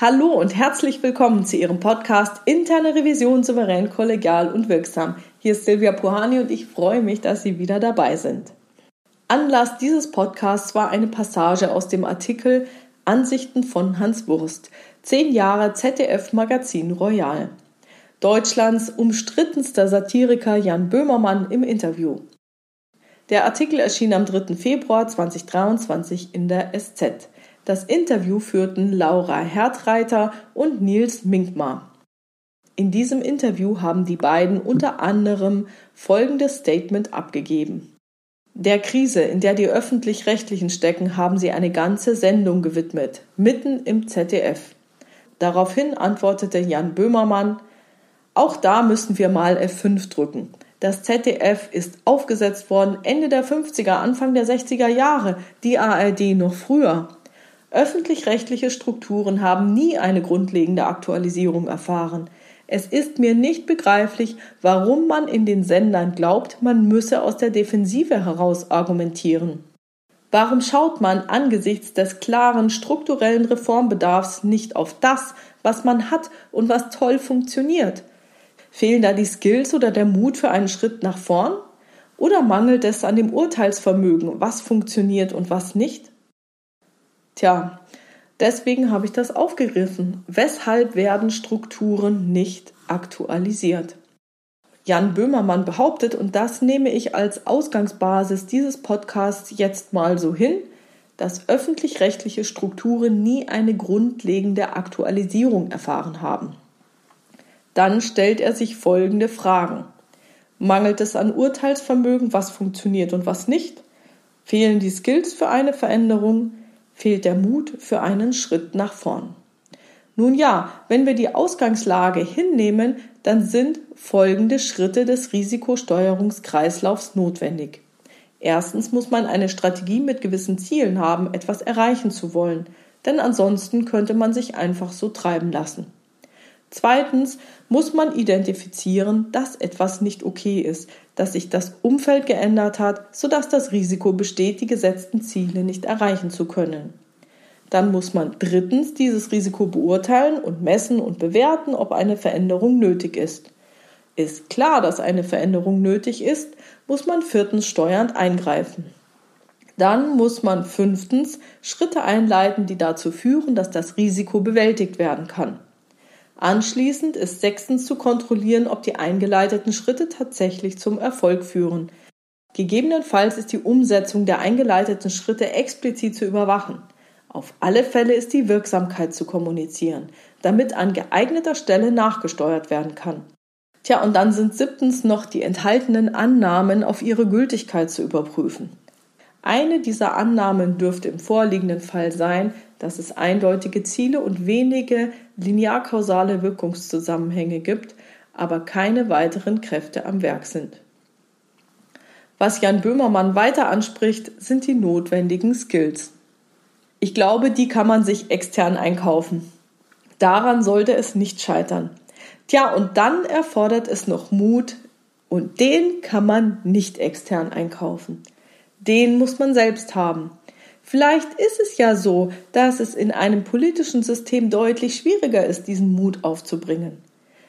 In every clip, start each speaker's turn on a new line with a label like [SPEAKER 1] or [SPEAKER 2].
[SPEAKER 1] Hallo und herzlich willkommen zu Ihrem Podcast Interne Revision souverän, kollegial und wirksam. Hier ist Silvia Puhani und ich freue mich, dass Sie wieder dabei sind. Anlass dieses Podcasts war eine Passage aus dem Artikel Ansichten von Hans Wurst, zehn Jahre ZDF Magazin Royal. Deutschlands umstrittenster Satiriker Jan Böhmermann im Interview. Der Artikel erschien am 3. Februar 2023 in der SZ. Das Interview führten Laura Hertreiter und Nils Minkmar. In diesem Interview haben die beiden unter anderem folgendes Statement abgegeben. Der Krise, in der die öffentlich-rechtlichen stecken, haben sie eine ganze Sendung gewidmet, mitten im ZDF. Daraufhin antwortete Jan Böhmermann, auch da müssen wir mal F5 drücken. Das ZDF ist aufgesetzt worden Ende der 50er, Anfang der 60er Jahre, die ARD noch früher. Öffentlich-rechtliche Strukturen haben nie eine grundlegende Aktualisierung erfahren. Es ist mir nicht begreiflich, warum man in den Sendern glaubt, man müsse aus der Defensive heraus argumentieren. Warum schaut man angesichts des klaren strukturellen Reformbedarfs nicht auf das, was man hat und was toll funktioniert? Fehlen da die Skills oder der Mut für einen Schritt nach vorn? Oder mangelt es an dem Urteilsvermögen, was funktioniert und was nicht? Tja, deswegen habe ich das aufgegriffen. Weshalb werden Strukturen nicht aktualisiert? Jan Böhmermann behauptet, und das nehme ich als Ausgangsbasis dieses Podcasts jetzt mal so hin, dass öffentlich-rechtliche Strukturen nie eine grundlegende Aktualisierung erfahren haben. Dann stellt er sich folgende Fragen. Mangelt es an Urteilsvermögen, was funktioniert und was nicht? Fehlen die Skills für eine Veränderung? Fehlt der Mut für einen Schritt nach vorn. Nun ja, wenn wir die Ausgangslage hinnehmen, dann sind folgende Schritte des Risikosteuerungskreislaufs notwendig. Erstens muss man eine Strategie mit gewissen Zielen haben, etwas erreichen zu wollen, denn ansonsten könnte man sich einfach so treiben lassen. Zweitens muss man identifizieren, dass etwas nicht okay ist, dass sich das Umfeld geändert hat, sodass das Risiko besteht, die gesetzten Ziele nicht erreichen zu können. Dann muss man drittens dieses Risiko beurteilen und messen und bewerten, ob eine Veränderung nötig ist. Ist klar, dass eine Veränderung nötig ist, muss man viertens steuernd eingreifen. Dann muss man fünftens Schritte einleiten, die dazu führen, dass das Risiko bewältigt werden kann. Anschließend ist sechstens zu kontrollieren, ob die eingeleiteten Schritte tatsächlich zum Erfolg führen. Gegebenenfalls ist die Umsetzung der eingeleiteten Schritte explizit zu überwachen. Auf alle Fälle ist die Wirksamkeit zu kommunizieren, damit an geeigneter Stelle nachgesteuert werden kann. Tja, und dann sind siebtens noch die enthaltenen Annahmen auf ihre Gültigkeit zu überprüfen. Eine dieser Annahmen dürfte im vorliegenden Fall sein, dass es eindeutige Ziele und wenige linearkausale Wirkungszusammenhänge gibt, aber keine weiteren Kräfte am Werk sind. Was Jan Böhmermann weiter anspricht, sind die notwendigen Skills. Ich glaube, die kann man sich extern einkaufen. Daran sollte es nicht scheitern. Tja, und dann erfordert es noch Mut, und den kann man nicht extern einkaufen. Den muss man selbst haben. Vielleicht ist es ja so, dass es in einem politischen System deutlich schwieriger ist, diesen Mut aufzubringen.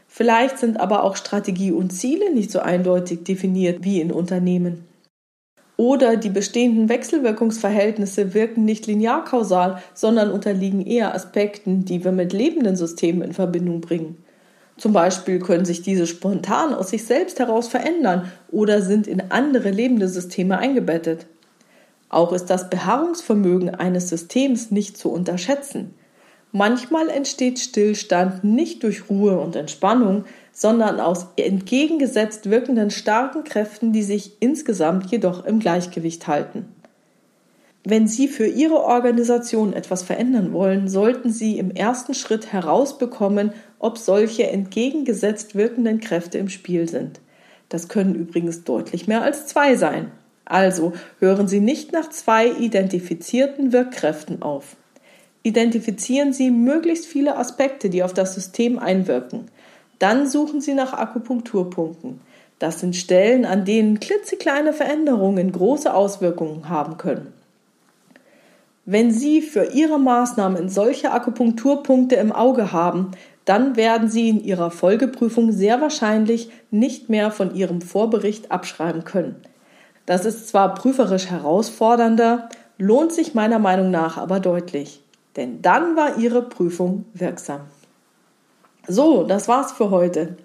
[SPEAKER 1] Vielleicht sind aber auch Strategie und Ziele nicht so eindeutig definiert wie in Unternehmen. Oder die bestehenden Wechselwirkungsverhältnisse wirken nicht linearkausal, sondern unterliegen eher Aspekten, die wir mit lebenden Systemen in Verbindung bringen. Zum Beispiel können sich diese spontan aus sich selbst heraus verändern oder sind in andere lebende Systeme eingebettet. Auch ist das Beharrungsvermögen eines Systems nicht zu unterschätzen. Manchmal entsteht Stillstand nicht durch Ruhe und Entspannung, sondern aus entgegengesetzt wirkenden starken Kräften, die sich insgesamt jedoch im Gleichgewicht halten. Wenn Sie für Ihre Organisation etwas verändern wollen, sollten Sie im ersten Schritt herausbekommen, ob solche entgegengesetzt wirkenden Kräfte im Spiel sind. Das können übrigens deutlich mehr als zwei sein. Also hören Sie nicht nach zwei identifizierten Wirkkräften auf. Identifizieren Sie möglichst viele Aspekte, die auf das System einwirken. Dann suchen Sie nach Akupunkturpunkten. Das sind Stellen, an denen klitzekleine Veränderungen große Auswirkungen haben können. Wenn Sie für Ihre Maßnahmen solche Akupunkturpunkte im Auge haben, dann werden Sie in Ihrer Folgeprüfung sehr wahrscheinlich nicht mehr von Ihrem Vorbericht abschreiben können. Das ist zwar prüferisch herausfordernder, lohnt sich meiner Meinung nach aber deutlich, denn dann war Ihre Prüfung wirksam. So, das war's für heute.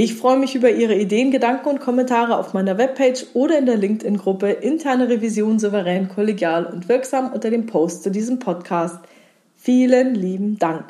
[SPEAKER 1] Ich freue mich über Ihre Ideen, Gedanken und Kommentare auf meiner Webpage oder in der LinkedIn-Gruppe Interne Revision souverän, kollegial und wirksam unter dem Post zu diesem Podcast. Vielen lieben Dank.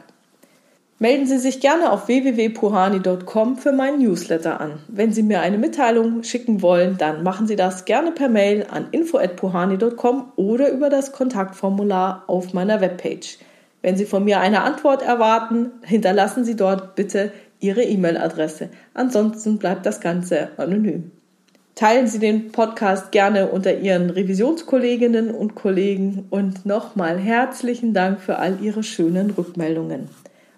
[SPEAKER 1] Melden Sie sich gerne auf www.puhani.com für meinen Newsletter an. Wenn Sie mir eine Mitteilung schicken wollen, dann machen Sie das gerne per Mail an info@puhani.com oder über das Kontaktformular auf meiner Webpage. Wenn Sie von mir eine Antwort erwarten, hinterlassen Sie dort bitte Ihre E-Mail-Adresse. Ansonsten bleibt das Ganze anonym. Teilen Sie den Podcast gerne unter Ihren Revisionskolleginnen und Kollegen und nochmal herzlichen Dank für all Ihre schönen Rückmeldungen.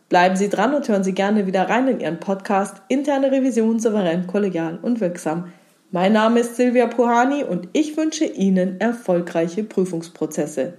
[SPEAKER 1] Bleiben Sie dran und hören Sie gerne wieder rein in Ihren Podcast Interne Revision souverän, kollegial und wirksam. Mein Name ist Silvia Puhani und ich wünsche Ihnen erfolgreiche Prüfungsprozesse.